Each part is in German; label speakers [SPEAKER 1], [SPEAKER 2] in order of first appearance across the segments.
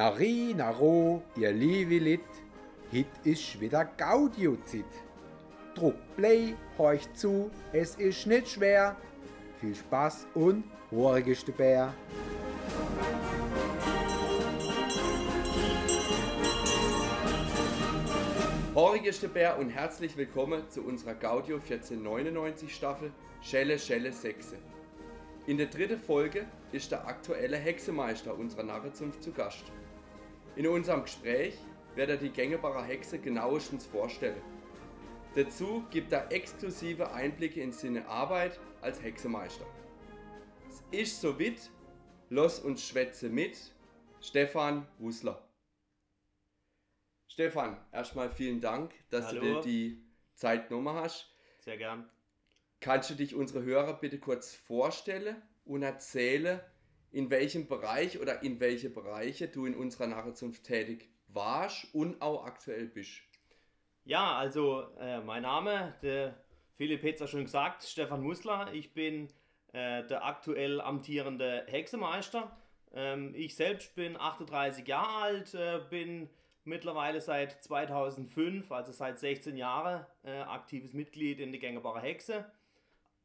[SPEAKER 1] Nari, Naro, ihr liebe Lit, hit ist wieder Gaudiozit. Druck Play, horcht zu, es ist nicht schwer. Viel Spaß und horigste Bär.
[SPEAKER 2] Horigeste Bär und herzlich willkommen zu unserer Gaudio 1499 Staffel Schelle Schelle Sechse. In der dritten Folge ist der aktuelle Hexemeister unserer Narrenzunft zu Gast. In unserem Gespräch wird er die gängbare Hexe genauestens vorstellen. Dazu gibt er exklusive Einblicke in seine Arbeit als Hexemeister. Es ist so wit, los uns schwätze mit Stefan Wusler. Stefan, erstmal vielen Dank, dass
[SPEAKER 3] Hallo.
[SPEAKER 2] du dir die Zeit genommen hast.
[SPEAKER 3] Sehr gern.
[SPEAKER 2] Kannst du dich unsere Hörer bitte kurz vorstellen und erzählen, in welchem Bereich oder in welche Bereiche du in unserer Narrenzunft tätig warst und auch aktuell bist?
[SPEAKER 3] Ja, also äh, mein Name, der Philipp hat es ja schon gesagt, Stefan Musler. Ich bin äh, der aktuell amtierende Hexemeister. Ähm, ich selbst bin 38 Jahre alt, äh, bin mittlerweile seit 2005, also seit 16 Jahren, äh, aktives Mitglied in die Gängerbare Hexe.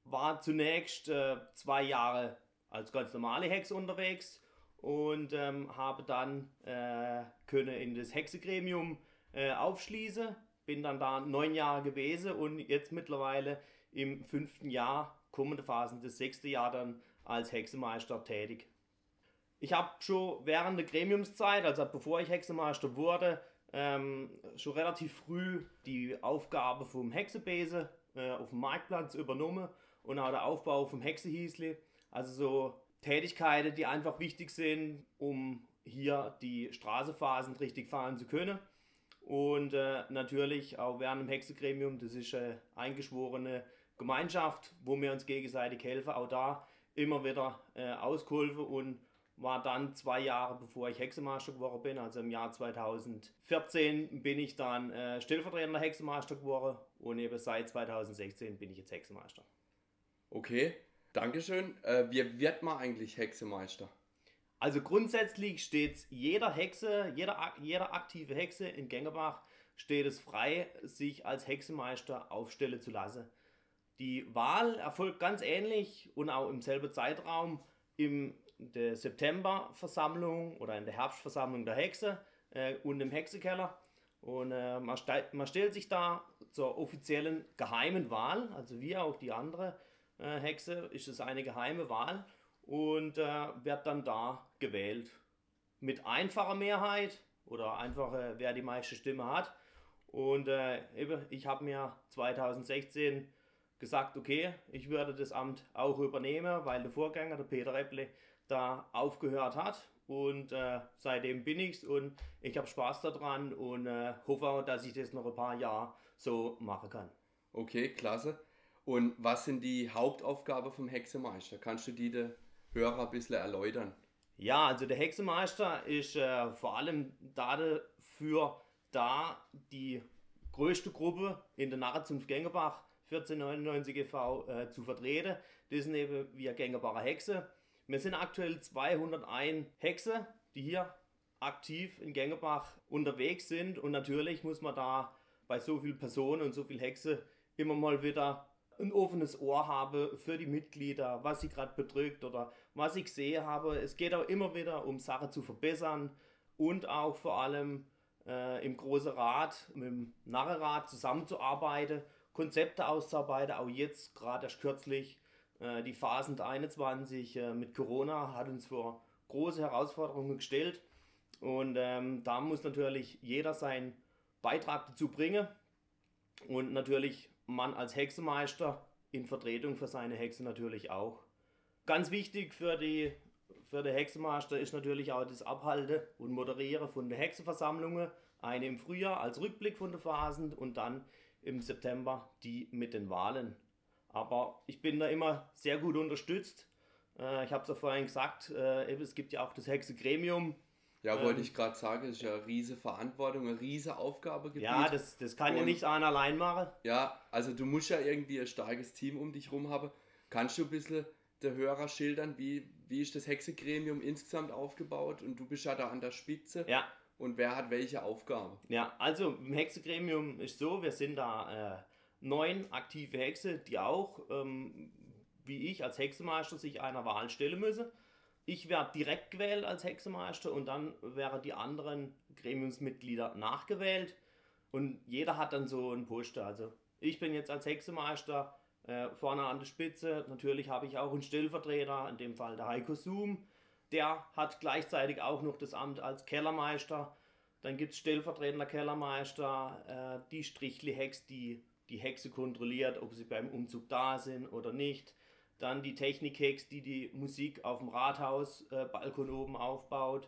[SPEAKER 3] War zunächst äh, zwei Jahre als ganz normale Hexe unterwegs und ähm, habe dann äh, können in das Hexegremium äh, aufschließen. Bin dann da neun Jahre gewesen und jetzt mittlerweile im fünften Jahr, kommende Phasen, das sechste Jahr dann als Hexemeister tätig. Ich habe schon während der Gremiumszeit, also bevor ich Hexemeister wurde, ähm, schon relativ früh die Aufgabe vom Hexebese äh, auf dem Marktplatz übernommen und auch der Aufbau vom Hexehiesli. Also so Tätigkeiten, die einfach wichtig sind, um hier die Straßenphasen richtig fahren zu können. Und äh, natürlich auch während dem Hexegremium, das ist eine eingeschworene Gemeinschaft, wo wir uns gegenseitig helfen. Auch da immer wieder äh, ausgeholfen und war dann zwei Jahre bevor ich Hexemeister geworden bin, also im Jahr 2014 bin ich dann äh, stellvertretender Hexemeister geworden und eben seit 2016 bin ich jetzt Hexemeister.
[SPEAKER 2] Okay, Dankeschön. Äh, wie wird man eigentlich Hexemeister?
[SPEAKER 3] Also grundsätzlich steht jeder Hexe, jeder, jeder aktive Hexe in Gengerbach steht es frei, sich als Hexemeister aufstellen zu lassen. Die Wahl erfolgt ganz ähnlich und auch im selben Zeitraum in der Septemberversammlung oder in der Herbstversammlung der Hexe äh, und im Hexekeller. Und äh, man, stei- man stellt sich da zur offiziellen geheimen Wahl, also wie auch die andere äh, Hexe, ist es eine geheime Wahl und äh, wird dann da gewählt. Mit einfacher Mehrheit oder einfach, äh, wer die meiste Stimme hat. Und äh, ich habe mir 2016 gesagt, okay, ich würde das Amt auch übernehmen, weil der Vorgänger, der Peter Repple, da aufgehört hat. Und äh, seitdem bin ich's und ich habe Spaß daran und äh, hoffe, dass ich das noch ein paar Jahre so machen kann.
[SPEAKER 2] Okay, klasse. Und was sind die Hauptaufgaben vom Hexemeister? Kannst du die den Hörer ein bisschen erläutern?
[SPEAKER 3] Ja, also der Hexenmeister ist äh, vor allem dafür da, die größte Gruppe in der Narrenzunft Gengebach 1499 e.V. Äh, zu vertreten. Das sind eben wir Gengebacher Hexe. Wir sind aktuell 201 Hexe, die hier aktiv in Gengebach unterwegs sind und natürlich muss man da bei so vielen Personen und so viel Hexe immer mal wieder ein offenes Ohr habe für die Mitglieder, was sie gerade bedrückt oder was ich sehe habe. Es geht auch immer wieder um Sachen zu verbessern und auch vor allem äh, im Großen Rat, mit dem Narrenrat zusammenzuarbeiten, Konzepte auszuarbeiten. Auch jetzt, gerade erst kürzlich, äh, die Phasen 21 äh, mit Corona hat uns vor große Herausforderungen gestellt. Und ähm, da muss natürlich jeder seinen Beitrag dazu bringen. Und natürlich man als Hexenmeister in Vertretung für seine Hexe natürlich auch. Ganz wichtig für die für den Hexenmeister ist natürlich auch das Abhalten und Moderieren von den Hexenversammlungen. Eine im Frühjahr als Rückblick von den Phasen und dann im September die mit den Wahlen. Aber ich bin da immer sehr gut unterstützt. Äh, ich habe es ja vorhin gesagt, äh, es gibt ja auch das Hexegremium.
[SPEAKER 2] Ja, wollte
[SPEAKER 3] Ähm.
[SPEAKER 2] ich gerade sagen, ist ja eine riese Verantwortung, eine riese Aufgabegebiet.
[SPEAKER 3] Ja, das, das kann ja
[SPEAKER 2] Und-
[SPEAKER 3] nicht einer allein machen.
[SPEAKER 2] Ja, also du musst ja irgendwie ein starkes Team um dich rum haben. Kannst du ein bisschen der Hörer schildern, wie, wie ist das Hexegremium insgesamt aufgebaut und du bist ja da an der Spitze.
[SPEAKER 3] Ja.
[SPEAKER 2] Und wer hat welche Aufgabe?
[SPEAKER 3] Ja, also im Hexegremium ist so, wir sind da äh, neun aktive Hexe, die auch, ähm, wie ich als Hexemeister, sich einer Wahl stellen müssen. Ich werde direkt gewählt als Hexemeister und dann wären die anderen Gremiumsmitglieder nachgewählt und jeder hat dann so einen Posten. Also ich bin jetzt als Hexemeister äh, vorne an der Spitze. Natürlich habe ich auch einen Stellvertreter, in dem Fall der Heiko Zoom. Der hat gleichzeitig auch noch das Amt als Kellermeister. Dann gibt es stellvertretender Kellermeister, äh, die Strichli-Hex, die die Hexe kontrolliert, ob sie beim Umzug da sind oder nicht. Dann die Technik-Hex, die die Musik auf dem Rathausbalkon äh, oben aufbaut.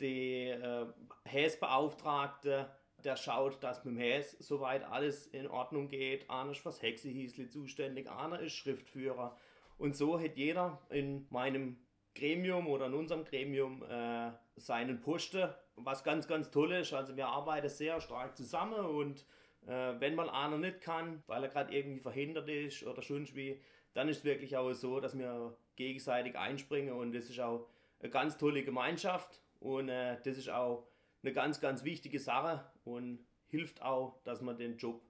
[SPEAKER 3] Die äh, Häsbeauftragte, der schaut, dass mit dem Häs soweit alles in Ordnung geht. Einer ist fürs Hexehießli zuständig, einer ist Schriftführer. Und so hat jeder in meinem Gremium oder in unserem Gremium äh, seinen Posten, was ganz, ganz toll ist. Also wir arbeiten sehr stark zusammen und äh, wenn mal einer nicht kann, weil er gerade irgendwie verhindert ist oder schon wie, dann ist es wirklich auch so, dass wir gegenseitig einspringen und das ist auch eine ganz tolle Gemeinschaft und äh, das ist auch eine ganz, ganz wichtige Sache und hilft auch, dass man den Job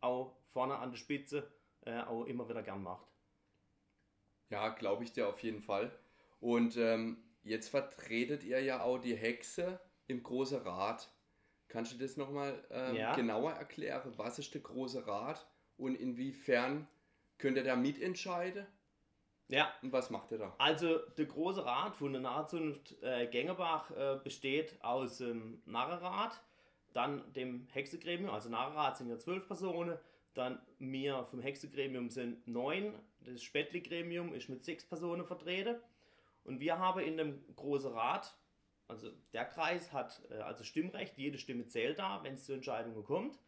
[SPEAKER 3] auch vorne an der Spitze äh, auch immer wieder gern macht.
[SPEAKER 2] Ja, glaube ich dir auf jeden Fall. Und ähm, jetzt vertretet ihr ja auch die Hexe im Großen Rat. Kannst du das nochmal ähm, ja. genauer erklären? Was ist der Große Rat und inwiefern könnt ihr da mitentscheiden?
[SPEAKER 3] Ja.
[SPEAKER 2] Und was macht ihr da?
[SPEAKER 3] Also, der Große Rat von der Nahzunft äh, Gengerbach äh, besteht aus dem ähm, Narrenrat, dann dem Hexegremium, also Narrenrat sind ja zwölf Personen, dann mir vom Hexegremium sind neun, das Spätli-Gremium ist mit sechs Personen vertreten. Und wir haben in dem Großen Rat, also der Kreis hat äh, also Stimmrecht, jede Stimme zählt da, wenn es zu Entscheidungen kommt.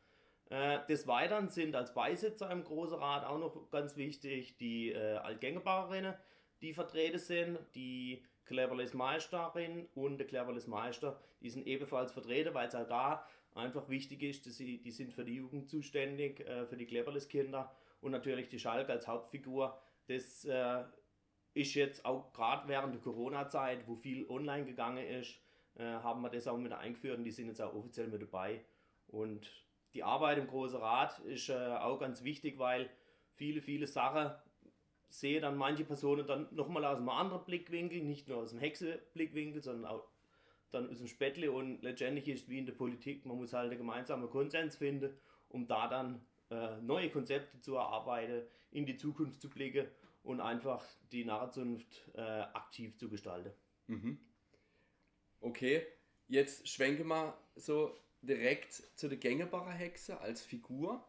[SPEAKER 3] Äh, des Weiteren sind als Beisitzer im Großen Rat auch noch ganz wichtig die äh, Altgängebauerinnen, die vertreten sind, die Cleverless Meisterin und der Cleverless Meister, die sind ebenfalls vertreten, weil es auch da einfach wichtig ist, dass sie, die sind für die Jugend zuständig, äh, für die Cleverless Kinder und natürlich die Schalk als Hauptfigur. Das äh, ist jetzt auch gerade während der Corona-Zeit, wo viel online gegangen ist, äh, haben wir das auch mit eingeführt und die sind jetzt auch offiziell mit dabei. Und die Arbeit im Großen Rat ist äh, auch ganz wichtig, weil viele, viele Sachen sehe dann manche Personen dann nochmal aus einem anderen Blickwinkel, nicht nur aus dem Hexe-Blickwinkel, sondern auch dann aus dem Spättle und letztendlich ist es wie in der Politik, man muss halt einen gemeinsamen Konsens finden, um da dann äh, neue Konzepte zu erarbeiten, in die Zukunft zu blicken und einfach die Narrenzunft äh, aktiv zu gestalten.
[SPEAKER 2] Mhm. Okay, jetzt schwenke mal so direkt zu der Gängebacher Hexe als Figur.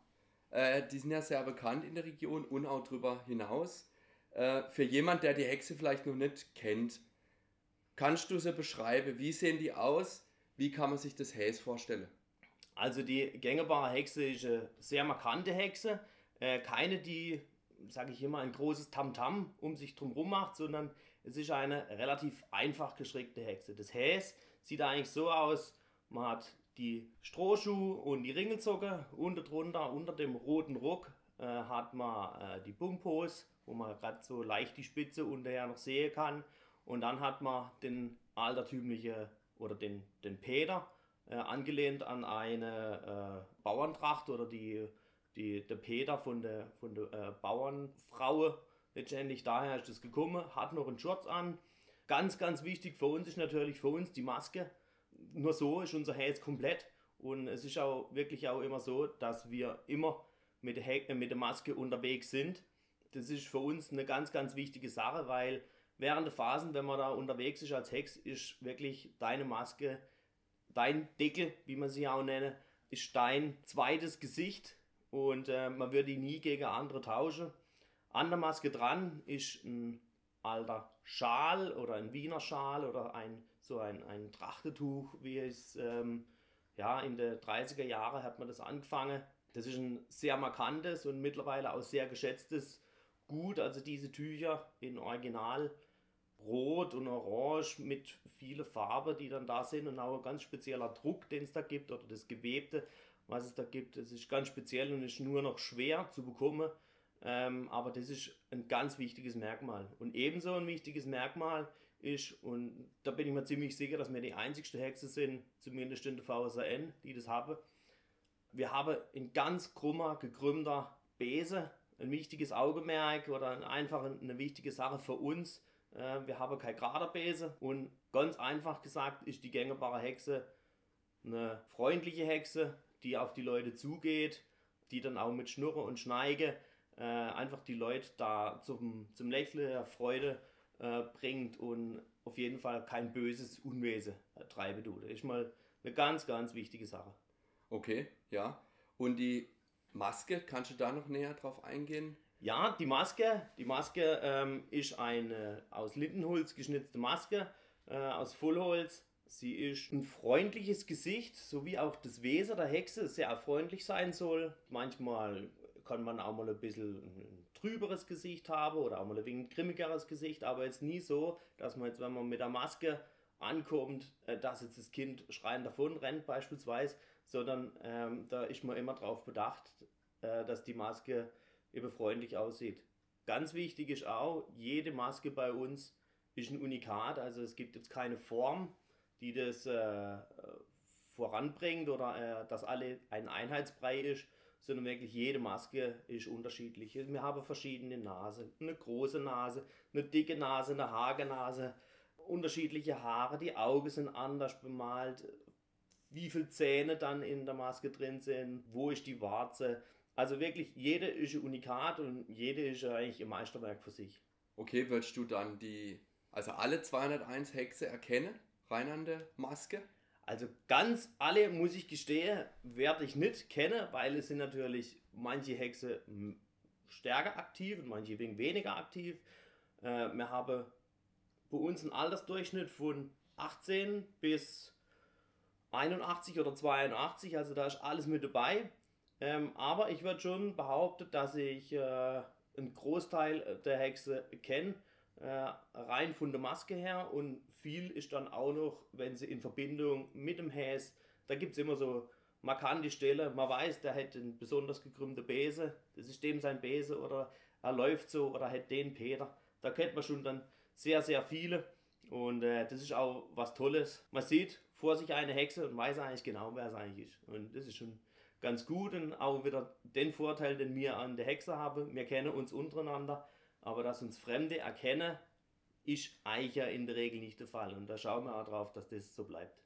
[SPEAKER 2] Äh, die sind ja sehr bekannt in der Region und auch darüber hinaus. Äh, für jemand, der die Hexe vielleicht noch nicht kennt, kannst du sie beschreiben? Wie sehen die aus? Wie kann man sich das Häs vorstellen?
[SPEAKER 3] Also die Gängebarer Hexe ist eine sehr markante Hexe. Äh, keine, die sage ich immer, ein großes Tamtam -Tam um sich drumherum macht, sondern es ist eine relativ einfach gestrickte Hexe. Das Häs sieht eigentlich so aus, man hat die Strohschuhe und die Ringelzocke und darunter, unter dem roten Rock, äh, hat man äh, die Bumpos, wo man gerade so leicht die Spitze unterher noch sehen kann. Und dann hat man den altertümlichen oder den, den Peter, äh, angelehnt an eine äh, Bauerntracht oder die die, der Peter von der, von der äh, Bauernfrau letztendlich daher ist das gekommen, hat noch einen Shorts an. Ganz, ganz wichtig für uns ist natürlich für uns die Maske. Nur so ist unser Herz komplett. Und es ist auch wirklich auch immer so, dass wir immer mit der, mit der Maske unterwegs sind. Das ist für uns eine ganz, ganz wichtige Sache, weil während der Phasen, wenn man da unterwegs ist als Hex, ist wirklich deine Maske, dein Deckel, wie man sie auch nennt, ist dein zweites Gesicht und äh, man würde ihn nie gegen andere tauschen. An der Maske dran ist ein alter Schal oder ein Wiener Schal oder ein so ein, ein Trachtetuch, wie es ähm, ja in den 30er Jahren hat man das angefangen. Das ist ein sehr markantes und mittlerweile auch sehr geschätztes Gut. Also diese Tücher in Original Rot und Orange mit vielen Farben, die dann da sind und auch ein ganz spezieller Druck, den es da gibt oder das Gewebte was es da gibt. Es ist ganz speziell und ist nur noch schwer zu bekommen. Ähm, aber das ist ein ganz wichtiges Merkmal. Und ebenso ein wichtiges Merkmal ist, und da bin ich mir ziemlich sicher, dass wir die einzigste Hexe sind, zumindest in der VSAN, die das haben. Wir haben ein ganz krummer, gekrümmter Bese, ein wichtiges Augenmerk oder einfach eine wichtige Sache für uns. Äh, wir haben kein gerader Bese und ganz einfach gesagt ist die gängerbare Hexe eine freundliche Hexe, die auf die Leute zugeht, die dann auch mit Schnurre und Schneige äh, einfach die Leute da zum, zum Lächeln der Freude äh, bringt und auf jeden Fall kein böses Unwesen treiben tut. Das ist mal eine ganz, ganz wichtige Sache.
[SPEAKER 2] Okay, ja. Und die Maske, kannst du da noch näher drauf eingehen?
[SPEAKER 3] Ja, die Maske, die Maske ähm, ist eine aus Lindenholz geschnitzte Maske, äh, aus Vollholz. Sie ist ein freundliches Gesicht, so wie auch das Wesen der Hexe sehr freundlich sein soll. Manchmal kann man auch mal ein bisschen ein trüberes Gesicht haben oder auch mal ein wenig grimmigeres Gesicht, aber jetzt nie so, dass man jetzt, wenn man mit der Maske ankommt, äh, dass jetzt das Kind schreiend davon rennt beispielsweise, sondern ähm, da ist man immer darauf bedacht, äh, dass die Maske eben freundlich aussieht. Ganz wichtig ist auch, jede Maske bei uns ist ein Unikat, also es gibt jetzt keine Form, die das äh, voranbringt oder äh, dass alle ein Einheitsbrei ist, sondern wirklich jede Maske ist unterschiedlich. Wir haben verschiedene Nasen, eine große Nase, eine dicke Nase, eine Hagernase, unterschiedliche Haare, die Augen sind anders bemalt, wie viele Zähne dann in der Maske drin sind, wo ist die Warze. Also wirklich, jede ist ein Unikat und jede ist eigentlich ein Meisterwerk für sich.
[SPEAKER 2] Okay, würdest du dann die, also alle 201 Hexe erkennen, rein an der Maske?
[SPEAKER 3] Also ganz alle, muss ich gestehen, werde ich nicht kennen, weil es sind natürlich manche Hexe stärker aktiv und manche weniger aktiv. Äh, wir haben bei uns einen Altersdurchschnitt von 18 bis 81 oder 82, also da ist alles mit dabei. Ähm, aber ich würde schon behaupten, dass ich äh, einen Großteil der Hexe kenne, rein von der Maske her und viel ist dann auch noch, wenn sie in Verbindung mit dem Häs, da gibt es immer so markante Stellen, man weiß, der hat einen besonders gekrümmten Bese, das ist dem sein Bese oder er läuft so oder hat den Peter, da kennt man schon dann sehr, sehr viele und äh, das ist auch was Tolles. Man sieht vor sich eine Hexe und weiß eigentlich genau, wer es eigentlich ist und das ist schon ganz gut und auch wieder den Vorteil, den wir an der Hexe haben, wir kennen uns untereinander, aber dass uns Fremde erkennen, ist eigentlich ja in der Regel nicht der Fall. Und da schauen wir auch drauf, dass das so bleibt.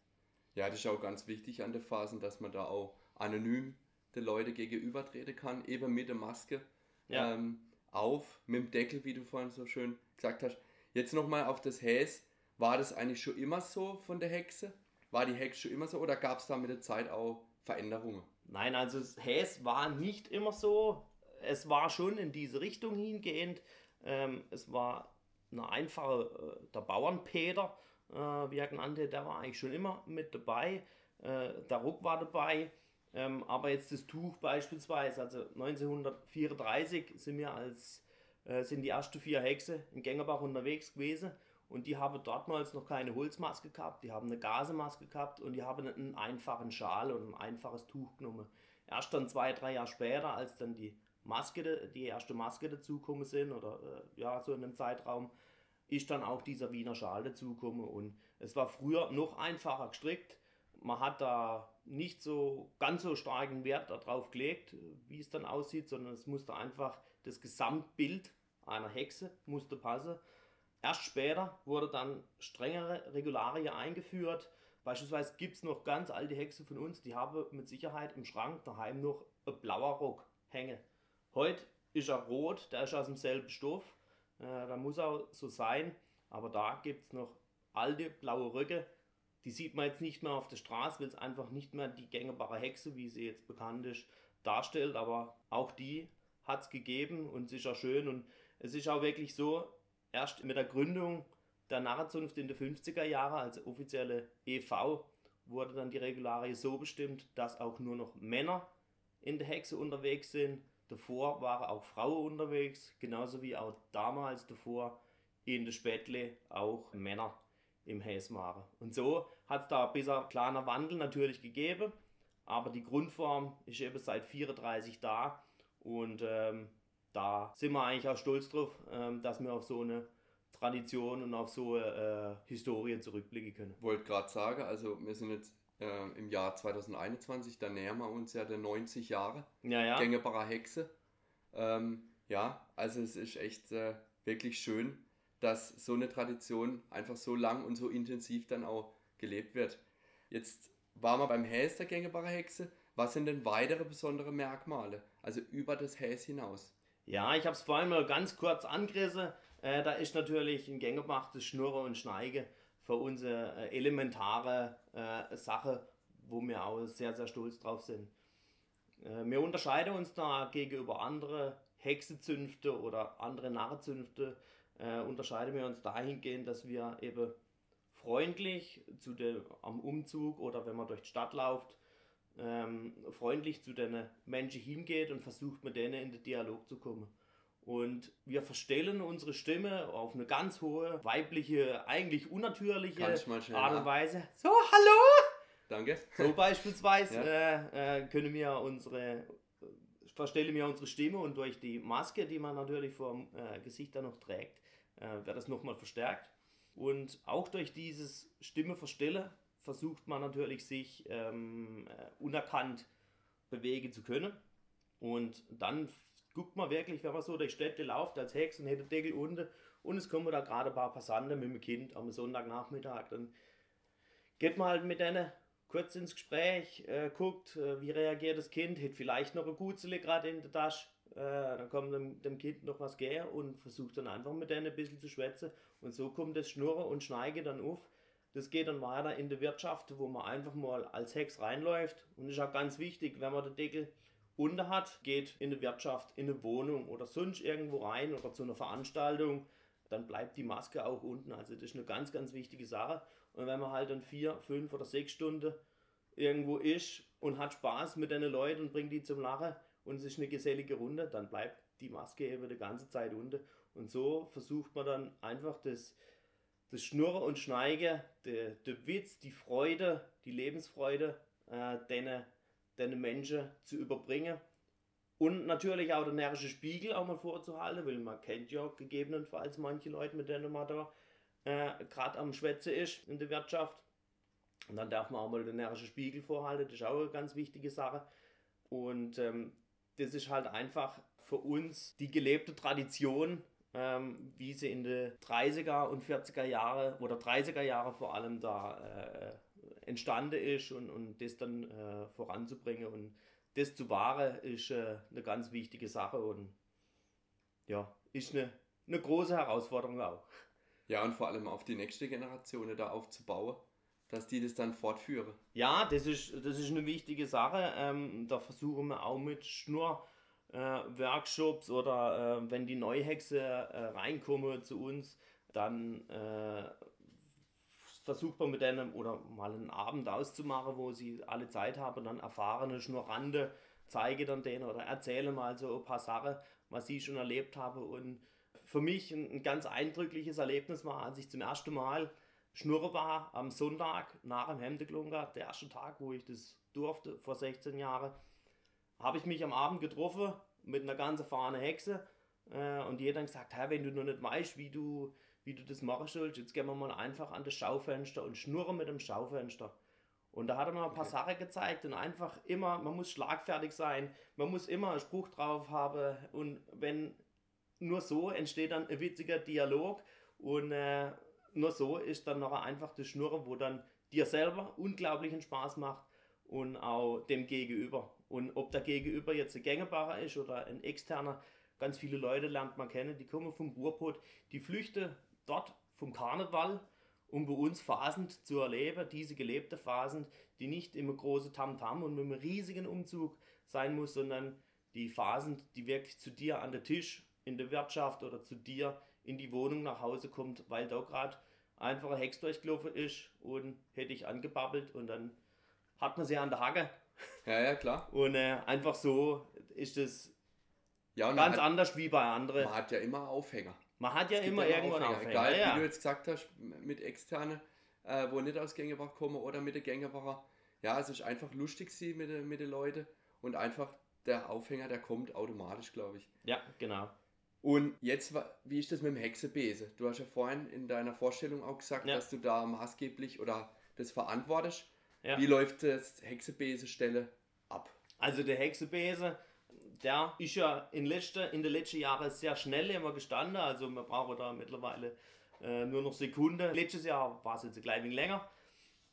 [SPEAKER 2] Ja, das ist auch ganz wichtig an der Phasen, dass man da auch anonym den Leuten gegenübertreten kann, eben mit der Maske ja. ähm, auf, mit dem Deckel, wie du vorhin so schön gesagt hast. Jetzt nochmal auf das Häs. War das eigentlich schon immer so von der Hexe? War die Hexe schon immer so oder gab es da mit der Zeit auch Veränderungen?
[SPEAKER 3] Nein, also das Häs war nicht immer so. Es war schon in diese Richtung hingehend. Ähm, es war eine einfache, äh, der Bauernpeter, äh, wie er genannte, der war eigentlich schon immer mit dabei. Äh, der Ruck war dabei. Ähm, aber jetzt das Tuch beispielsweise, also 1934 sind wir als, äh, sind die ersten vier Hexe in Gängerbach unterwegs gewesen und die haben dortmals noch keine Holzmaske gehabt, die haben eine Gasemaske gehabt und die haben einen einfachen Schal und ein einfaches Tuch genommen. Erst dann zwei, drei Jahre später, als dann die Maske, die erste Maske dazugekommen sind oder äh, ja, so in einem Zeitraum, ist dann auch dieser Wiener Schal dazugekommen und es war früher noch einfacher gestrickt. Man hat da nicht so ganz so starken Wert darauf gelegt, wie es dann aussieht, sondern es musste einfach das Gesamtbild einer Hexe musste passen. Erst später wurde dann strengere Regularien eingeführt. Beispielsweise gibt es noch ganz alte Hexe von uns, die haben mit Sicherheit im Schrank daheim noch ein blauer Rock hängen. Heute ist er rot, der ist aus demselben Stoff. Äh, da muss auch so sein. Aber da gibt es noch alte blaue Röcke. Die sieht man jetzt nicht mehr auf der Straße, weil es einfach nicht mehr die gängerbare Hexe, wie sie jetzt bekannt ist, darstellt. Aber auch die hat es gegeben und es ist auch schön. Und es ist auch wirklich so, erst mit der Gründung der Narrenzunft in den 50er Jahren als offizielle EV wurde dann die Regularie so bestimmt, dass auch nur noch Männer in der Hexe unterwegs sind Davor waren auch Frauen unterwegs, genauso wie auch damals davor in der Spätle auch Männer im Häsmare. Und so hat es da ein bisschen kleiner Wandel natürlich gegeben, aber die Grundform ist eben seit 34 da und ähm, da sind wir eigentlich auch stolz drauf, ähm, dass wir auf so eine Tradition und auf so äh, Historie zurückblicken können.
[SPEAKER 2] Wollte gerade sagen, also wir sind jetzt äh, im Jahr 2021, da nähern wir uns ja der 90 Jahre
[SPEAKER 3] Ja, ja.
[SPEAKER 2] Gängebarer Hexe. Ähm, ja, also es ist echt äh, wirklich schön, dass so eine Tradition einfach so lang und so intensiv dann auch gelebt wird. Jetzt waren wir beim Häs der Gängebarer Hexe. Was sind denn weitere besondere Merkmale? Also über das Häs hinaus.
[SPEAKER 3] Ja, ich habe es vorhin mal ganz kurz angerissen. Äh, da ist natürlich ein Gängebach, das Schnurre und Schneige für uns eine äh, elementare äh, Sache, wo wir auch sehr, sehr stolz drauf sind. Äh, wir unterscheiden uns da gegenüber anderen Hexezünfte oder andere Narrenzünfte, äh, unterscheiden wir uns dahingehend, dass wir eben freundlich zu dem, am Umzug oder wenn man durch die Stadt läuft, ähm, freundlich zu den Menschen hingeht und versucht mit denen in den Dialog zu kommen. Und wir verstellen unsere Stimme auf eine ganz hohe, weibliche, eigentlich unnatürliche Art und Weise. So, hallo!
[SPEAKER 2] Danke.
[SPEAKER 3] So beispielsweise
[SPEAKER 2] Ja.
[SPEAKER 3] äh, äh, können wir unsere, verstellen wir unsere Stimme und durch die Maske, die man natürlich vor dem äh, Gesicht dann noch trägt, äh, wird das nochmal verstärkt. Und auch durch dieses Stimme verstellen versucht man natürlich sich ähm, äh, unerkannt bewegen zu können. Und dann guckt man wirklich, wenn man so durch Städte läuft als Hex und hätte Deckel unten und es kommen da gerade ein paar Passanten mit dem Kind am Sonntagnachmittag, dann geht man halt mit denen kurz ins Gespräch, äh, guckt, äh, wie reagiert das Kind, hat vielleicht noch ein Gutzele gerade in der Tasche, äh, dann kommt dem, dem Kind noch was gehen und versucht dann einfach mit denen ein bisschen zu schwätzen und so kommt das Schnurren und Schneige dann auf. Das geht dann weiter in die Wirtschaft, wo man einfach mal als Hex reinläuft und ist auch ganz wichtig, wenn man den Deckel unter hat, geht in die Wirtschaft, in eine Wohnung oder sonst irgendwo rein oder zu einer Veranstaltung, dann bleibt die Maske auch unten. Also das ist eine ganz, ganz wichtige Sache. Und wenn man halt dann vier, fünf oder sechs Stunden irgendwo ist und hat Spaß mit den Leuten und bringt die zum Lachen und es ist eine gesellige Runde, dann bleibt die Maske eben die ganze Zeit unten. Und so versucht man dann einfach das, das Schnurren und Schneige, der Witz, die Freude, die Lebensfreude, äh, denen, denen Menschen zu überbringen. Und natürlich auch der närrische Spiegel auch mal vorzuhalten, weil man kennt ja gegebenenfalls manche Leute, mit denen man da äh, gerade am Schwätze ist in der Wirtschaft. Und dann darf man auch mal den närrischen Spiegel vorhalten, das ist auch eine ganz wichtige Sache. Und ähm, das ist halt einfach für uns die gelebte Tradition, ähm, wie sie in den 30er und 40er Jahre oder 30er Jahre vor allem da äh, entstanden ist und, und das dann äh, voranzubringen und das zu wahren ist äh, eine ganz wichtige Sache und ja, ist eine, eine große Herausforderung auch.
[SPEAKER 2] Ja, und vor allem auf die nächste Generation da aufzubauen, dass die das dann fortführen.
[SPEAKER 3] Ja, das ist, das ist eine wichtige Sache. Ähm, da versuchen wir auch mit Schnur. Äh, Workshops oder äh, wenn die Neuhexe äh, reinkommen zu uns, dann äh, versucht man mit denen oder mal einen Abend auszumachen, wo sie alle Zeit haben, dann erfahrene Schnurrande zeige dann denen oder erzähle mal so ein paar Sachen, was sie schon erlebt haben. Und für mich ein, ganz eindrückliches Erlebnis war, als ich zum ersten Mal Schnurre war am Sonntag nach dem Hemdeklunker, der erste Tag, wo ich das durfte, vor 16 Jahren, habe ich mich am Abend getroffen mit einer ganz erfahrenen Hexe äh, und jeder hat gesagt, hey, wenn du noch nicht weißt, wie du, wie du das machen sollst, jetzt gehen wir mal einfach an das Schaufenster und schnurren mit dem Schaufenster. Und da hat er mir ein paar
[SPEAKER 2] Okay.
[SPEAKER 3] Sachen gezeigt und einfach immer, man muss schlagfertig sein, man muss immer einen Spruch drauf haben und wenn nur so entsteht dann ein witziger Dialog und äh, nur so ist dann noch einfach das Schnurren, wo dann dir selber unglaublichen Spaß macht und auch dem Gegenüber. Und ob der Gegenüber jetzt ein Gängebarer ist oder ein externer, ganz viele Leute lernt man kennen, die kommen vom Ruhrpott, die flüchten dort vom Karneval, um bei uns Phasen zu erleben, diese gelebte Phasen, die nicht immer große Tamtam und mit einem riesigen Umzug sein muss, sondern die Phasen, die wirklich zu dir an den Tisch in der Wirtschaft oder zu dir in die Wohnung nach Hause kommt, weil da gerade einfach ein Hex durchgelaufen ist und hätte ich angebabbelt und dann hat man sie an der Hacke
[SPEAKER 2] Ja, ja, klar.
[SPEAKER 3] und äh, einfach so ist es
[SPEAKER 2] Ja,
[SPEAKER 3] ganz
[SPEAKER 2] hat,
[SPEAKER 3] anders wie bei anderen.
[SPEAKER 2] man hat ja immer Aufhänger.
[SPEAKER 3] Man hat ja immer irgendwo einen Aufhänger.
[SPEAKER 2] Egal,
[SPEAKER 3] ja,
[SPEAKER 2] wie du
[SPEAKER 3] ja.
[SPEAKER 2] jetzt gesagt hast, mit externe, äh, wo nicht aus Gängebach kommen oder mit der Gängebacher. Ja, es ist einfach lustig sie mit den mit den Leuten und einfach der Aufhänger, der kommt automatisch, glaube ich.
[SPEAKER 3] Ja, genau.
[SPEAKER 2] Und jetzt, wie ist das mit dem Hexebese? Du hast ja vorhin in deiner Vorstellung auch gesagt,
[SPEAKER 3] Ja.
[SPEAKER 2] dass du da maßgeblich oder das verantwortest.
[SPEAKER 3] Ja.
[SPEAKER 2] Wie läuft das Hexebese-Stelle ab?
[SPEAKER 3] Also der Hexebese, der ist ja in, letzter, in den letzten Jahren sehr schnell immer gestanden. Also wir brauchen da mittlerweile äh, nur noch Sekunden. Letztes Jahr war es jetzt ein klein wenig länger.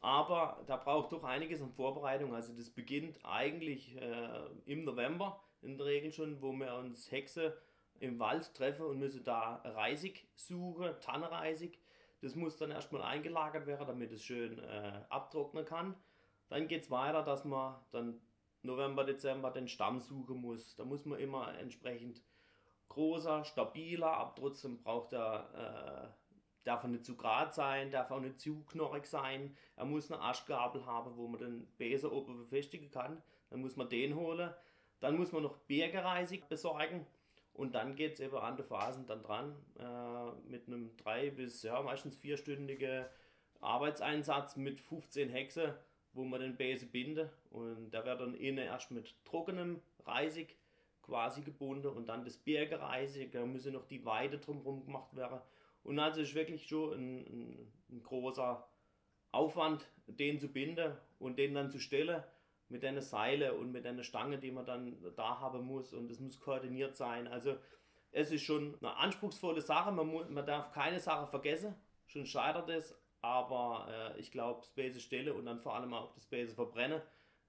[SPEAKER 3] Aber da braucht doch einiges an Vorbereitung. Also das beginnt eigentlich äh, im November in der Regel schon, wo wir uns Hexe im Wald treffen und müssen da Reisig suchen, Tannenreisig. Das muss dann erstmal eingelagert werden, damit es schön äh, abtrocknen kann. Dann geht es weiter, dass man dann November, Dezember den Stamm suchen muss. Da muss man immer entsprechend großer, stabiler, aber trotzdem braucht er, äh, darf er nicht zu grad sein, darf auch nicht zu knorrig sein. Er muss eine Aschgabel haben, wo man den Besen oben befestigen kann. Dann muss man den holen. Dann muss man noch Bergereisig besorgen. Und dann geht es eben an der Phasen dann dran äh, mit einem drei bis ja, meistens vierstündigen Arbeitseinsatz mit 15 Hexe, wo man den Besen bindet. Und der wird dann innen erst mit trockenem Reisig quasi gebunden und dann das Bergereisig, da müsse noch die Weide drumherum gemacht werden. Und also ist wirklich schon ein, ein, ein großer Aufwand, den zu binden und den dann zu stellen mit den Seile und mit den Stange, die man dann da haben muss und es muss koordiniert sein. Also es ist schon eine anspruchsvolle Sache, man, mu man darf keine Sache vergessen, schon scheitert es, aber äh, ich glaube, Space Stelle und dann vor allem auch das Space Verbrennen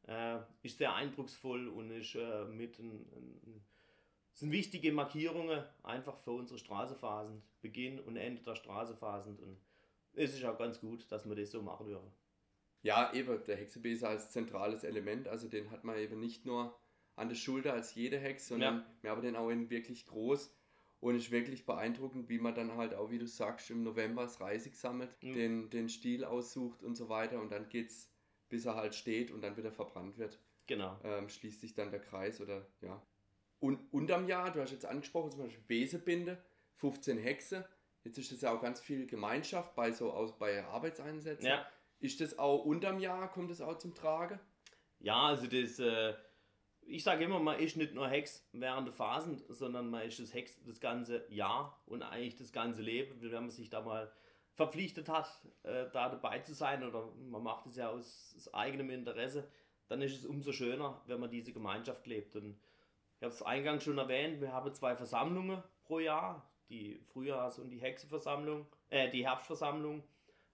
[SPEAKER 3] äh, ist sehr eindrucksvoll und ist äh, mit ein, ein, sind wichtige Markierungen einfach für unsere Straßephasen, Beginn und Ende der Straßephasen und es ist auch ganz gut, dass wir das so machen dürfen.
[SPEAKER 2] Ja, eben, der Hexebese als zentrales Element, also den hat man eben nicht nur an der Schulter als jede Hex, sondern
[SPEAKER 3] Ja.
[SPEAKER 2] wir haben den auch in wirklich groß und ist wirklich beeindruckend, wie man dann halt auch, wie du sagst, im November das Reisig sammelt,
[SPEAKER 3] Mhm.
[SPEAKER 2] den, den Stiel aussucht und so weiter und dann geht's, bis er halt steht und dann wieder verbrannt wird,
[SPEAKER 3] Genau.
[SPEAKER 2] ähm, schließt sich dann der Kreis oder ja. Und unterm Jahr, du hast jetzt angesprochen, zum Beispiel Besebinde, 15 Hexe, jetzt ist das ja auch ganz viel Gemeinschaft bei so aus bei Arbeitseinsätzen.
[SPEAKER 3] Ja.
[SPEAKER 2] Ist das auch unterm Jahr, kommt das auch zum Trage?
[SPEAKER 3] Ja, also das, äh, ich sage immer, man ist nicht nur Hex während der Phasen, sondern man ist das Hex das ganze Jahr und eigentlich das ganze Leben, wenn man sich da mal verpflichtet hat, äh, da dabei zu sein oder man macht es ja aus, aus eigenem Interesse, dann ist es umso schöner, wenn man diese Gemeinschaft lebt. Und ich habe es eingangs schon erwähnt, wir haben zwei Versammlungen pro Jahr, die Frühjahrs- und die Hexenversammlung, äh, die Herbstversammlung.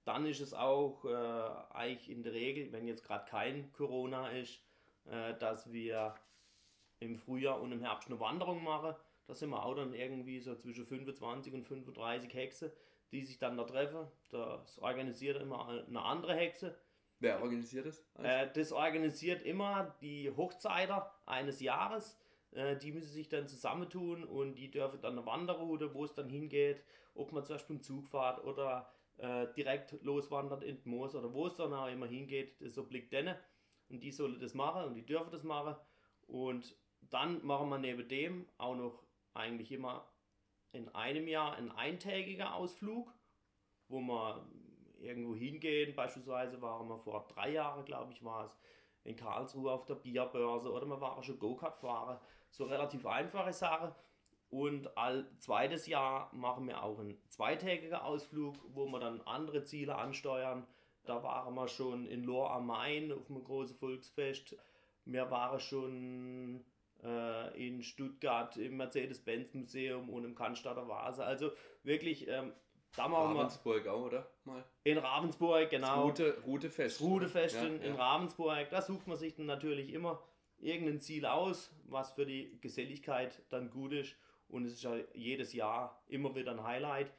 [SPEAKER 3] Dann ist es auch äh, eigentlich in der Regel, wenn jetzt gerade kein Corona ist, äh, dass wir im Frühjahr und im Herbst eine Wanderung machen. Da sind wir auch dann irgendwie so zwischen 25 und 35 Hexe, die sich dann da treffen. Das organisiert immer eine andere Hexe.
[SPEAKER 2] Wer organisiert das?
[SPEAKER 3] Äh, das organisiert immer die Hochzeiter eines Jahres. Äh, die müssen sich dann zusammentun und die dürfen dann eine Wanderroute, wo es dann hingeht, ob man zum Beispiel im Zug fährt oder äh, direkt loswandert in den Moos oder wo es dann auch immer hingeht, das obliegt denen. Und die sollen das machen und die dürfen das machen. Und dann machen wir neben dem auch noch eigentlich immer in einem Jahr ein eintägiger Ausflug, wo wir irgendwo hingehen. Beispielsweise waren wir vor drei Jahren, glaube ich, war es in Karlsruhe auf der Bierbörse oder wir waren schon Go-Kart fahren. So relativ einfache Sache. Und all zweites Jahr machen wir auch einen zweitägigen Ausflug, wo wir dann andere Ziele ansteuern. Da waren wir schon in Lohr am Main auf einem großen Volksfest. Wir waren schon äh, in Stuttgart im Mercedes-Benz-Museum und im Cannstatter Vase. Also wirklich, ähm, da machen wir
[SPEAKER 2] Ravensburg auch, oder? Mal.
[SPEAKER 3] in Ravensburg, genau.
[SPEAKER 2] Route, Routefest.
[SPEAKER 3] Das Rudefest
[SPEAKER 2] Ja,
[SPEAKER 3] in, in
[SPEAKER 2] ja.
[SPEAKER 3] Ravensburg, da sucht man sich dann natürlich immer irgendein Ziel aus, was für die Geselligkeit dann gut ist. Und es ist ja jedes Jahr immer wieder ein Highlight.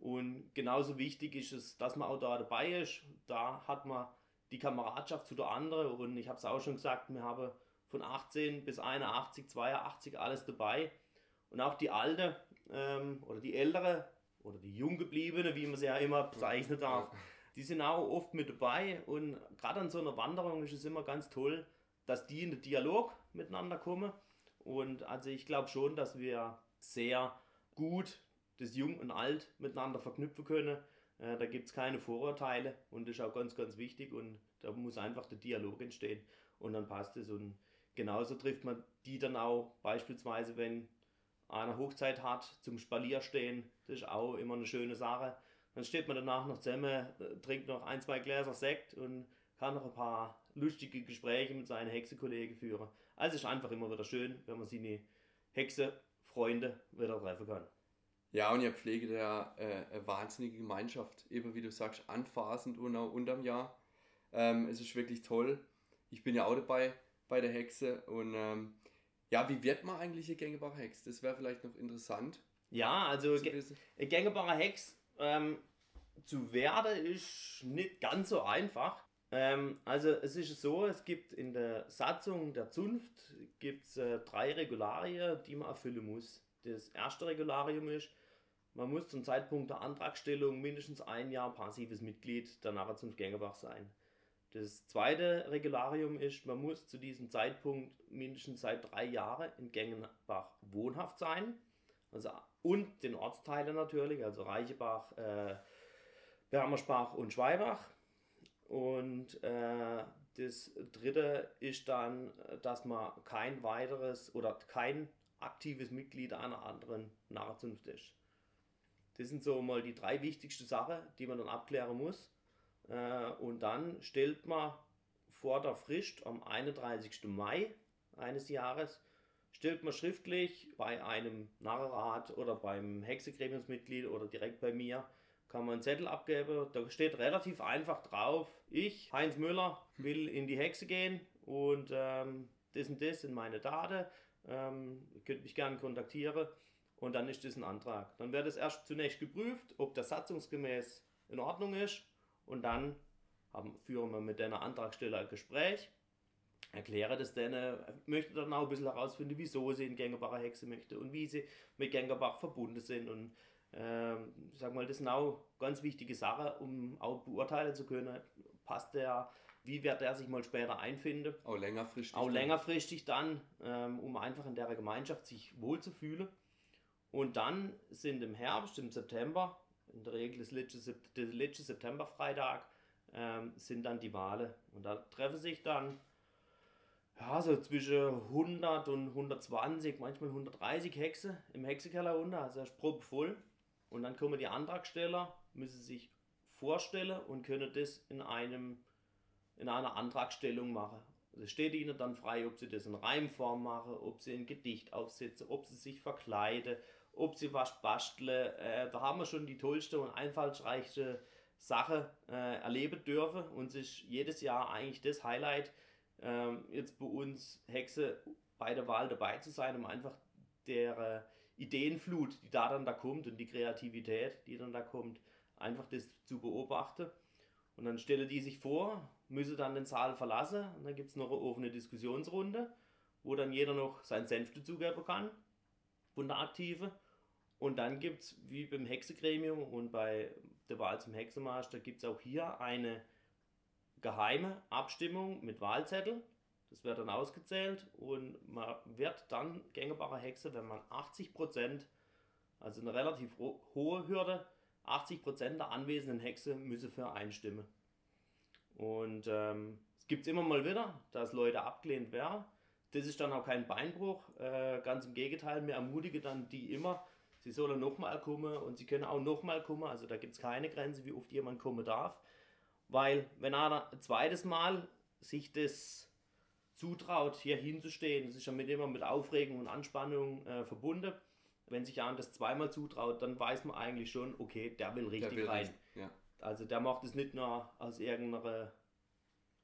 [SPEAKER 3] Und genauso wichtig ist es, dass man auch da dabei ist. Da hat man die Kameradschaft zu der anderen. Und ich habe es auch schon gesagt, wir haben von 18 bis 81, 82 alles dabei. Und auch die alte ähm, oder die ältere oder die jung gebliebene, wie man sie ja immer bezeichnen darf, die sind auch oft mit dabei. Und gerade an so einer Wanderung ist es immer ganz toll, dass die in den Dialog miteinander kommen. Und also ich glaube schon, dass wir sehr gut das Jung und Alt miteinander verknüpfen können. Äh, da gibt es keine Vorurteile und das ist auch ganz, ganz wichtig. Und da muss einfach der Dialog entstehen und dann passt es. Und genauso trifft man die dann auch beispielsweise, wenn einer Hochzeit hat, zum Spalier stehen. Das ist auch immer eine schöne Sache. Dann steht man danach noch zusammen, äh, trinkt noch ein, zwei Gläser Sekt und kann noch ein paar lustige Gespräche mit seinen Hexekollegen führen. Also es ist einfach immer wieder schön, wenn man seine Hexe-Freunde wieder treffen kann.
[SPEAKER 2] Ja, und ihr pflegt ja äh, eine wahnsinnige Gemeinschaft, eben wie du sagst, anfassend und auch unterm Jahr. Ähm, es ist wirklich toll. Ich bin ja auch dabei bei der Hexe und ähm, ja, wie wird man eigentlich eine gängbare Hex? Das wäre vielleicht noch interessant.
[SPEAKER 3] Ja, also ein gängebarer Hex ähm, zu werden ist nicht ganz so einfach. Ähm, also es ist so, es gibt in der Satzung der Zunft gibt's, äh, drei Regularien, die man erfüllen muss. Das erste Regularium ist, man muss zum Zeitpunkt der Antragstellung mindestens ein Jahr passives Mitglied der Narrenzunft Gängebach sein. Das zweite Regularium ist, man muss zu diesem Zeitpunkt mindestens seit drei Jahren in Gengenbach wohnhaft sein. Also, und den Ortsteilen natürlich, also Reichebach, äh, Bermersbach und Schweibach. Und äh, das dritte ist dann, dass man kein weiteres oder kein aktives Mitglied einer anderen Narrenzunft ist. Das sind so mal die drei wichtigsten Sachen, die man dann abklären muss. Äh, und dann stellt man vor der Frist am 31. Mai eines Jahres, stellt man schriftlich bei einem Narrenrat oder beim Hexegremiumsmitglied oder direkt bei mir, kann man einen Zettel abgeben. Da steht relativ einfach drauf, ich, Heinz Müller, will in die Hexe gehen und ähm, das und das sind meine Daten. Ähm, ihr könnt mich gerne kontaktieren. Und dann ist das ein Antrag. Dann wird es erst zunächst geprüft, ob der satzungsgemäß in Ordnung ist. Und dann haben, führen wir mit einer Antragsteller ein Gespräch, erkläre das denen, möchte dann auch ein bisschen herausfinden, wieso sie in Gängerbacher Hexe möchte und wie sie mit Gängerbach verbunden sind. Und ähm, sag mal, das sind auch ganz wichtige Sachen, um auch beurteilen zu können, passt der, wie wird der sich mal später einfinden.
[SPEAKER 2] Auch längerfristig.
[SPEAKER 3] Auch dann. längerfristig dann, ähm, um einfach in der Gemeinschaft sich wohlzufühlen. Und dann sind im Herbst, im September, in der Regel das letzte, der letzte September-Freitag, ähm, sind dann die Wahlen. Und da treffen sich dann ja, so zwischen 100 und 120, manchmal 130 Hexe im Hexekeller unter, also ist Probe voll. Und dann kommen die Antragsteller, müssen sich vorstellen und können das in, einem, in einer Antragstellung machen. Es steht ihnen dann frei, ob sie das in Reimform machen, ob sie ein Gedicht aufsetzen, ob sie sich verkleiden, ob sie was basteln. Äh, da haben wir schon die tollste und einfallsreichste Sache äh, erleben dürfen und sich jedes Jahr eigentlich das Highlight, äh, jetzt bei uns Hexe bei der Wahl dabei zu sein, um einfach der äh, Ideenflut, die da dann da kommt und die Kreativität, die dann da kommt, einfach das zu beobachten. Und dann stellen die sich vor, müssen dann den Saal verlassen und dann gibt es noch eine offene Diskussionsrunde, wo dann jeder noch seinen Senf dazugeben kann von der Aktive. Und dann gibt es, wie beim Hexegremium und bei der Wahl zum Hexenmeister, gibt es auch hier eine geheime Abstimmung mit Wahlzettel. Das wird dann ausgezählt und man wird dann gängerbarer Hexe, wenn man 80%, also eine relativ hohe Hürde, 80% der anwesenden Hexe müssen für einstimmen. Und ähm, es gibt es immer mal wieder, dass Leute abgelehnt werden. Das ist dann auch kein Beinbruch, äh, ganz im Gegenteil, wir ermutigen dann die immer, sie sollen nochmal kommen und sie können auch nochmal kommen. Also da gibt es keine Grenze, wie oft jemand kommen darf. Weil wenn einer ein zweites Mal sich das zutraut, hier hinzustehen, das ist ja mit immer mit Aufregung und Anspannung äh, verbunden. Wenn sich einer das zweimal zutraut, dann weiß man eigentlich schon, okay, der will richtig der will rein.
[SPEAKER 2] Ja.
[SPEAKER 3] Also der macht es nicht nur aus irgendeiner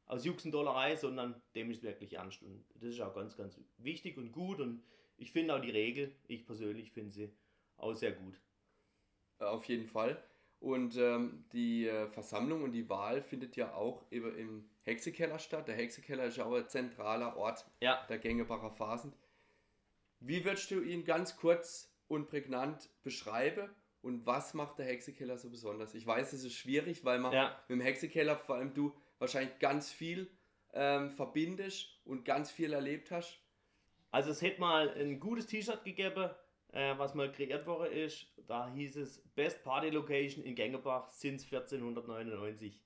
[SPEAKER 3] aus Juxendollerei, sondern dem ist wirklich ernst. Und das ist auch ganz, ganz wichtig und gut. Und ich finde auch die Regel, ich persönlich finde sie auch sehr gut.
[SPEAKER 2] Auf jeden Fall. Und ähm, die äh, Versammlung und die Wahl findet ja auch eben im Hexekeller statt. Der Hexekeller ist auch ein zentraler Ort
[SPEAKER 3] ja.
[SPEAKER 2] der Gängebacher Phasen. Wie würdest du ihn ganz kurz und prägnant beschreiben? Und was macht der Hexekeller so besonders? Ich weiß, es ist schwierig, weil man ja. mit dem Hexekeller, vor allem du, wahrscheinlich ganz viel ähm, verbindest und ganz viel erlebt hast.
[SPEAKER 3] Also es hätte mal ein gutes T-Shirt gegeben, äh, was mal kreiert worden ist. Da hieß es Best Party Location in Gengebach since 1499.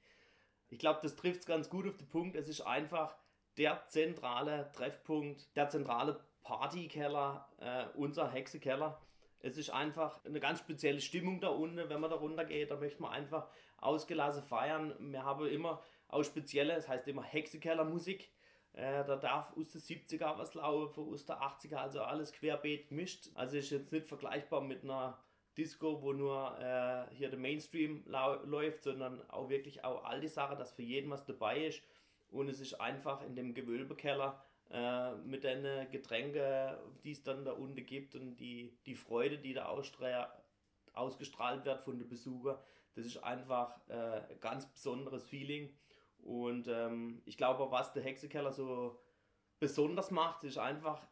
[SPEAKER 3] Ich glaube, das trifft es ganz gut auf den Punkt. Es ist einfach der zentrale Treffpunkt, der zentrale Partykeller, äh, unser Hexekeller. Es ist einfach eine ganz spezielle Stimmung da unten, wenn man da runter geht. Da möchte man einfach ausgelassen feiern. Wir haben immer auch spezielle, das heißt immer Hexekeller-Musik. Äh, da darf aus den 70er was laufen, aus der 80er, also alles querbeet gemischt. Also ist jetzt nicht vergleichbar mit einer Disco, wo nur äh, hier der Mainstream läuft, sondern auch wirklich auch all die Sachen, dass für jeden was dabei ist. Und es ist einfach in dem Gewölbekeller äh, mit den Getränken, die es dann da unten gibt und die, die Freude, die da ausgestrahlt wird von den Besuchern, das ist einfach äh, ein ganz besonderes Feeling. Und ähm, ich glaube, was der Hexekeller so besonders macht, ist einfach,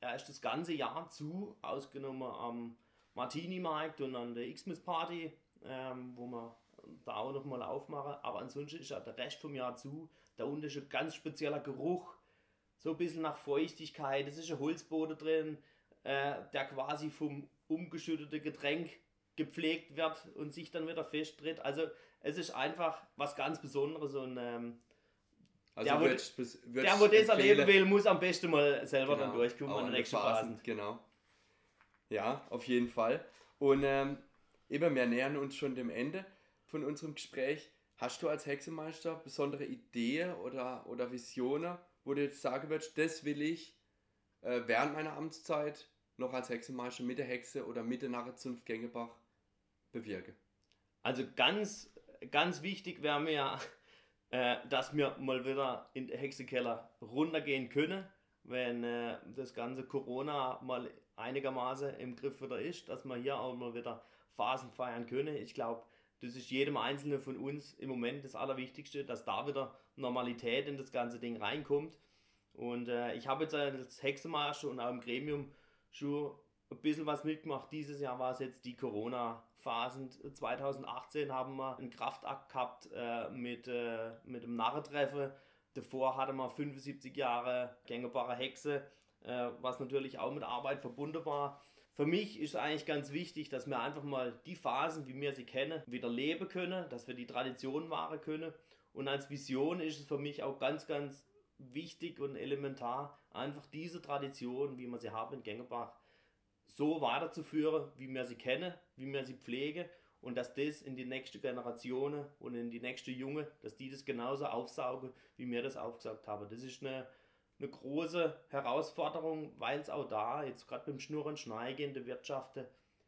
[SPEAKER 3] er ist das ganze Jahr zu, ausgenommen am Martini-Markt und an der Xmas-Party, ähm, wo wir da auch nochmal aufmachen. Aber ansonsten ist ja der Rest vom Jahr zu. Da unten ist ein ganz spezieller Geruch, so ein bisschen nach Feuchtigkeit. Es ist ein Holzboden drin, äh, der quasi vom umgeschütteten Getränk gepflegt wird und sich dann wieder festtritt. Also es ist einfach was ganz Besonderes und ähm, also der, würd, wo, der, wo das erleben will, muss am besten mal selber genau, dann durchkommen an der nächsten Phase.
[SPEAKER 2] Genau. Ja, auf jeden Fall. Und ähm, eben, wir nähern uns schon dem Ende von unserem Gespräch. Hast du als Hexenmeister besondere Ideen oder, oder Visionen, wo du jetzt sagen würdest, das will ich äh, während meiner Amtszeit noch als Hexenmeister mit der Hexe oder mit der Narrenzunft Gängebach bewirken?
[SPEAKER 3] Also ganz, ganz wichtig wäre mir, äh, dass wir mal wieder in den Hexenkeller runtergehen können, wenn äh, das ganze Corona mal einigermaßen im Griff wieder ist, dass wir hier auch mal wieder Phasen feiern können. Ich glaube, das ist jedem Einzelnen von uns im Moment das Allerwichtigste, dass da wieder Normalität in das ganze Ding reinkommt. Und äh, ich habe jetzt als Hexenmarsch und auch im Gremium schon ein bisschen was mitgemacht. Dieses Jahr war es jetzt die Corona-Phasen. 2018 haben wir einen Kraftakt gehabt äh, mit, äh, mit dem Narretreffen. Davor hatten wir 75 Jahre gängerbare Hexe, äh, was natürlich auch mit Arbeit verbunden war. Für mich ist eigentlich ganz wichtig, dass wir einfach mal die Phasen, wie wir sie kennen, wieder leben können, dass wir die Tradition wahren können. Und als Vision ist es für mich auch ganz, ganz wichtig und elementar, einfach diese Tradition, wie wir sie haben in Gängebach, so weiterzuführen, wie wir sie kennen, wie wir sie pflegen und dass das in die nächste Generation und in die nächste Junge, dass die das genauso aufsaugen, wie wir das aufgesaugt haben. Das ist eine, eine große Herausforderung, weil es auch da, jetzt gerade beim Schnurren Schneige in der Wirtschaft,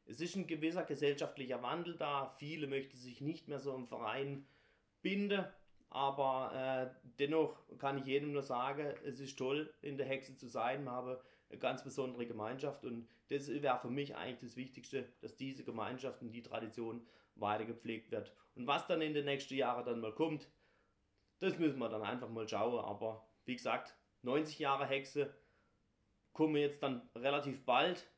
[SPEAKER 3] es ist ein gewisser gesellschaftlicher Wandel da. Viele möchten sich nicht mehr so im Verein binden, aber äh, dennoch kann ich jedem nur sagen, es ist toll, in der Hexe zu sein. Wir haben eine ganz besondere Gemeinschaft und das wäre für mich eigentlich das Wichtigste, dass diese Gemeinschaft und die Tradition weiter gepflegt wird. Und was dann in den nächsten Jahren dann mal kommt, das müssen wir dann einfach mal schauen. Aber wie gesagt, 90 Jahre Hexe kommen jetzt dann relativ bald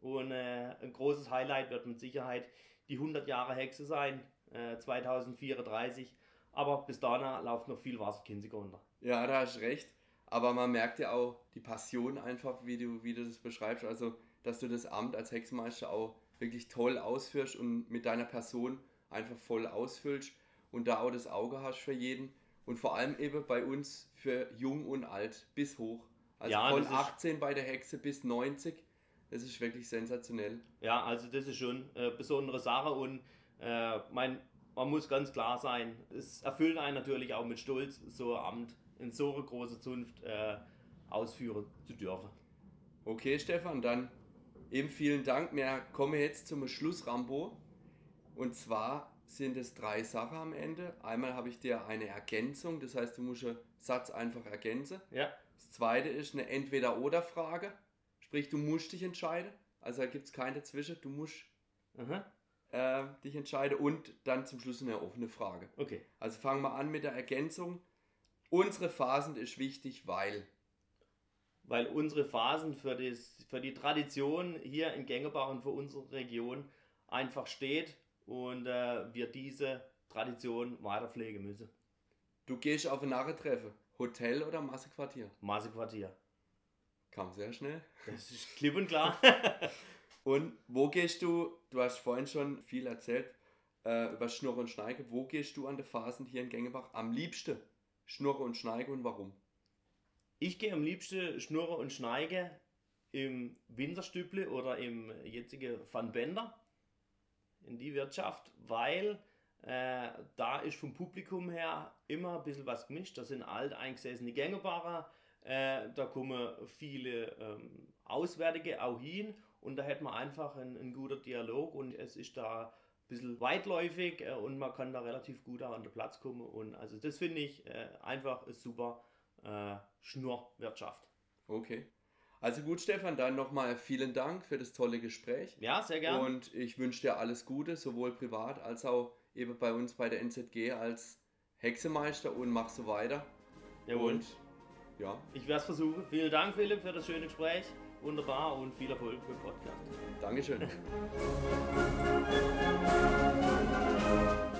[SPEAKER 3] und äh, ein großes Highlight wird mit Sicherheit die 100 Jahre Hexe sein, äh, 2034. Aber bis dahin läuft noch viel Wasser Kinzig runter.
[SPEAKER 2] Ja, da hast du recht. Aber man merkt ja auch die Passion einfach, wie du, wie du das beschreibst. Also, dass du das Amt als Hexenmeister auch wirklich toll ausführst und mit deiner Person einfach voll ausfüllst und da auch das Auge hast für jeden. Und vor allem eben bei uns für jung und alt bis hoch. Also ja, von 18 bei der Hexe bis 90. Das ist wirklich sensationell.
[SPEAKER 3] Ja, also das ist schon eine besondere Sache und äh, mein, man muss ganz klar sein, es erfüllt einen natürlich auch mit Stolz, so ein Amt in so einer großen Zunft äh, ausführen zu dürfen.
[SPEAKER 2] Okay, Stefan, dann eben vielen Dank. Wir kommen jetzt zum Schluss, Rambo. Und zwar sind es drei Sachen am Ende. Einmal habe ich dir eine Ergänzung, das heißt, du musst einen Satz einfach ergänzen.
[SPEAKER 3] Ja.
[SPEAKER 2] Das zweite ist eine Entweder-Oder-Frage, sprich, du musst dich entscheiden. Also da gibt es keine dazwischen, du musst äh, dich entscheiden und dann zum Schluss eine offene Frage.
[SPEAKER 3] Okay.
[SPEAKER 2] Also fangen wir an mit der Ergänzung. Unsere Phasen ist wichtig, weil.
[SPEAKER 3] Weil unsere Phasen für, das, für die Tradition hier in Gängebach und für unsere Region einfach steht und äh, wir diese Tradition weiterpflegen müssen.
[SPEAKER 2] Du gehst auf ein Narretreffen. Hotel oder Massequartier?
[SPEAKER 3] Massequartier.
[SPEAKER 2] Kam sehr schnell.
[SPEAKER 3] Das ist klipp und klar.
[SPEAKER 2] und wo gehst du, du hast vorhin schon viel erzählt äh, über Schnurre und Schneige, wo gehst du an den Phasen hier in Gängebach am liebsten? Schnurre und Schneige und warum?
[SPEAKER 3] ich gehe am liebsten schnurre und schneige im Winterstüble oder im jetzigen Van Bender in die Wirtschaft, weil äh, da ist vom Publikum her immer ein bisschen was gemischt. Da sind alt eingesessene Gängebarer, äh, da kommen viele ähm, Auswärtige auch hin und da hätte man einfach einen, einen guten Dialog und es ist da ein bisschen weitläufig äh, und man kann da relativ gut auch an den Platz kommen und also das finde ich äh, einfach super äh, Schnurwirtschaft.
[SPEAKER 2] Okay. Also gut, Stefan, dann nochmal vielen Dank für das tolle Gespräch.
[SPEAKER 3] Ja, sehr gerne.
[SPEAKER 2] Und ich wünsche dir alles Gute, sowohl privat als auch eben bei uns bei der NZG als Hexemeister und mach so weiter.
[SPEAKER 3] Jawohl.
[SPEAKER 2] Und ja,
[SPEAKER 3] Ich werde es versuchen. Vielen Dank, Philipp, für das schöne Gespräch. Wunderbar und viel Erfolg beim Podcast.
[SPEAKER 2] Dankeschön.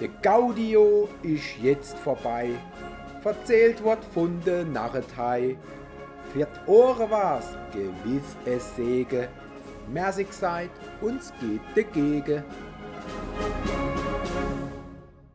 [SPEAKER 1] Der Gaudio ist jetzt vorbei. Verzählt wird von der Narretei. Für die Ohren war's gewiss es Sege. Merci seid, uns geht dagegen.